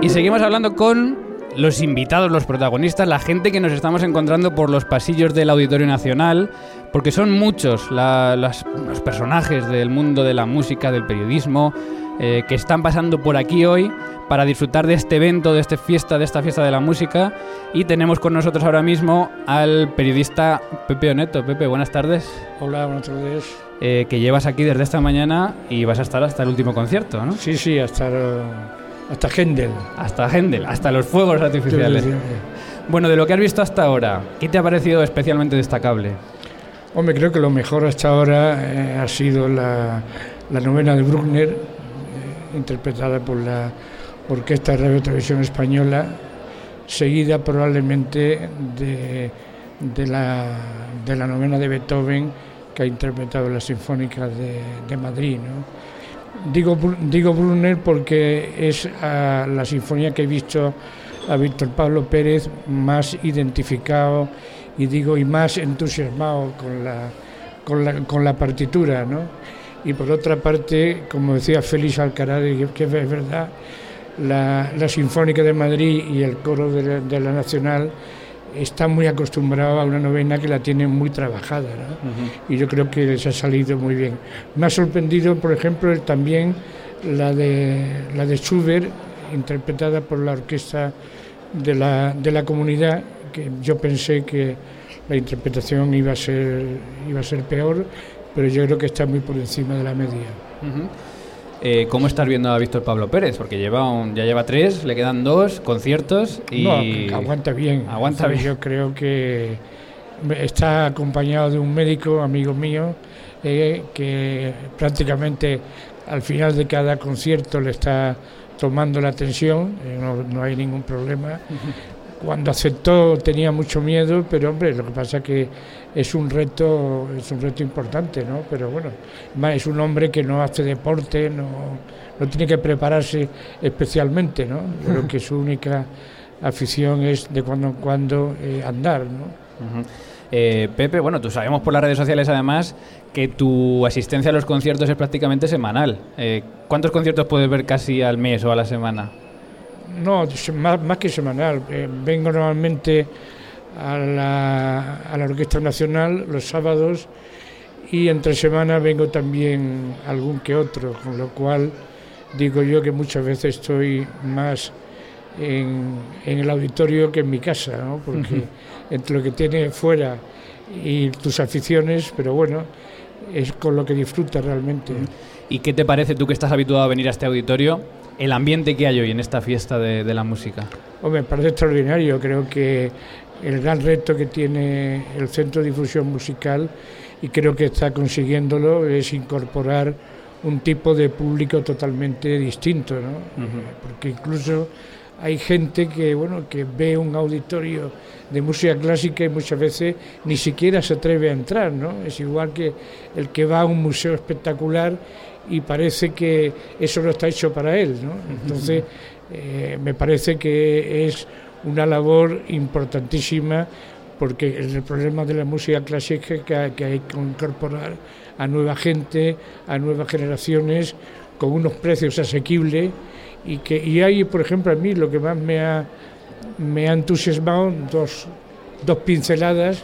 Y seguimos hablando con los invitados, los protagonistas, la gente que nos estamos encontrando por los pasillos del Auditorio Nacional, porque son muchos la- las- los personajes del mundo de la música, del periodismo, eh, que están pasando por aquí hoy para disfrutar de este evento, de esta fiesta, de esta fiesta de la música. Y tenemos con nosotros ahora mismo al periodista Pepe Oneto. Pepe, buenas tardes. Hola, buenas tardes. eh, que llevas aquí desde esta mañana y vas a estar hasta el último concierto, ¿no? Sí, sí, hasta, eh, hasta Händel. Hasta Händel, hasta los fuegos artificiales. Bueno, de lo que has visto hasta ahora, ¿qué te ha parecido especialmente destacable? Hombre, creo que lo mejor hasta ahora eh, ha sido la, la novena de Bruckner, eh, interpretada por la Orquesta de Radio Televisión Española, seguida probablemente de, de la, de la novena de Beethoven que ha interpretado la Sinfónica de, de Madrid. ¿no? Digo, digo Brunner porque es ah, la sinfonía que he visto a Víctor Pablo Pérez más identificado y digo y más entusiasmado con la, con la, con la partitura. ¿no? Y por otra parte, como decía Félix Alcaraz, que, que es verdad, la, la Sinfónica de Madrid y el coro de la, de la Nacional están muy acostumbrados a una novena que la tienen muy trabajada. ¿no? y yo creo que les ha salido muy bien. Me ha sorprendido, por ejemplo, también la de, la de Schubert, interpretada por la orquesta de la, de la comunidad, que yo pensé que la interpretación iba a ser, iba a ser peor, pero yo creo que está muy por encima de la media. Eh, ¿Cómo estás viendo a Víctor Pablo Pérez? Porque lleva un- ya lleva tres, le quedan dos conciertos y... No, aguanta bien. Aguanta bien. Yo creo que está acompañado de un médico, amigo mío, eh, que prácticamente al final de cada concierto le está tomando la atención, eh, no, no hay ningún problema. Cuando aceptó tenía mucho miedo, pero hombre, lo que pasa que es un reto, es un reto importante, ¿no? Pero bueno, es un hombre que no hace deporte, no, no tiene que prepararse especialmente, ¿no? Creo que su única afición es de cuando en cuando eh, andar, ¿no? Eh, Pepe, bueno, tú sabemos por las redes sociales además que tu asistencia a los conciertos es prácticamente semanal. Eh, ¿Cuántos conciertos puedes ver casi al mes o a la semana? No, más, más que semanal. Eh, vengo normalmente a la, a la Orquesta Nacional los sábados y entre semana vengo también algún que otro, con lo cual digo yo que muchas veces estoy más en, en el auditorio que en mi casa, ¿no? porque entre lo que tienes fuera y tus aficiones, pero bueno, es con lo que disfrutas realmente. ¿Y qué te parece tú que estás habituado a venir a este auditorio, el ambiente que hay hoy en esta fiesta de, de la música? Hombre, me parece extraordinario. Creo que el gran reto que tiene el Centro de Difusión Musical, y creo que está consiguiéndolo, es incorporar un tipo de público totalmente distinto, ¿no? Ujú. Porque incluso hay gente que, bueno, que ve un auditorio de música clásica y muchas veces ni siquiera se atreve a entrar, ¿no? Es igual que el que va a un museo espectacular y parece que eso no está hecho para él, ¿no? Entonces, eh, me parece que es una labor importantísima porque el problema de la música clásica que hay que incorporar a nueva gente, a nuevas generaciones, con unos precios asequibles y que y hay, por ejemplo, a mí lo que más me ha, me ha entusiasmado, dos, dos pinceladas,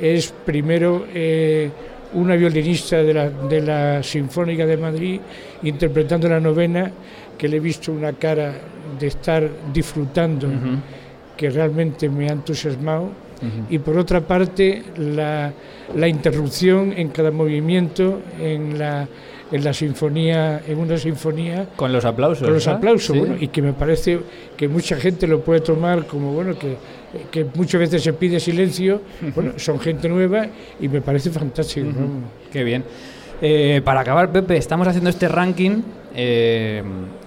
es primero eh, una violinista de la, de la Sinfónica de Madrid interpretando la novena, que le he visto una cara de estar disfrutando, que realmente me ha entusiasmado. Ujú. Y por otra parte, la, la interrupción en cada movimiento en la, en la sinfonía, en una sinfonía, Con los aplausos. con los aplausos, Sí. bueno, y que me parece que mucha gente lo puede tomar como bueno que, que muchas veces se pide silencio, bueno, son gente nueva y me parece fantástico. ¿no? Qué bien. Eh, para acabar, Pepe, estamos haciendo este ranking eh,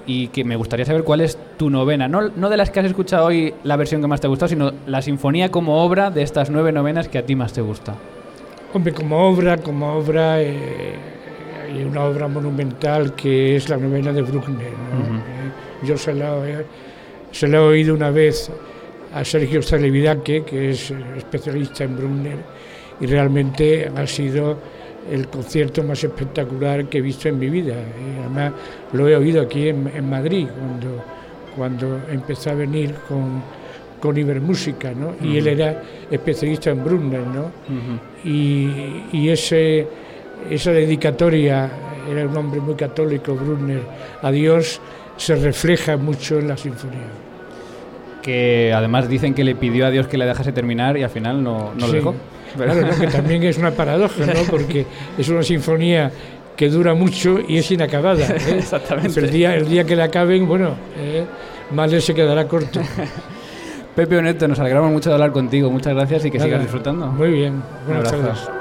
y que me gustaría saber cuál es tu novena. No, no de las que has escuchado hoy la versión que más te ha gustado, sino la sinfonía como obra de estas nueve novenas que a ti más te gusta. Hombre, como obra, como obra, eh, hay una obra monumental que es la novena de Bruckner. Eh, yo se la, se la he oído una vez a Sergio Stalevidaque, que es especialista en Bruckner, y realmente ha sido el concierto más espectacular que he visto en mi vida. además lo he oído aquí en, Madrid, cuando, cuando empezó a venir con, con Ibermúsica, ¿no? Y él era especialista en Brunner, ¿no? y, y, ese, esa dedicatoria, era un hombre muy católico, Brunner, a Dios, se refleja mucho en la sinfonía. Que además dicen que le pidió a Dios que le dejase terminar y al final no, no lo dejó. Claro, que también es una paradoja, ¿no? Porque es una sinfonía que dura mucho y es inacabada. ¿eh? Exactamente. el día, el día que la acaben, bueno, ¿eh? Mahler se quedará corto. Pepe Oneto, nos alegramos mucho de hablar contigo. Muchas gracias y que sigas disfrutando. Muy bien. Buenas tardes.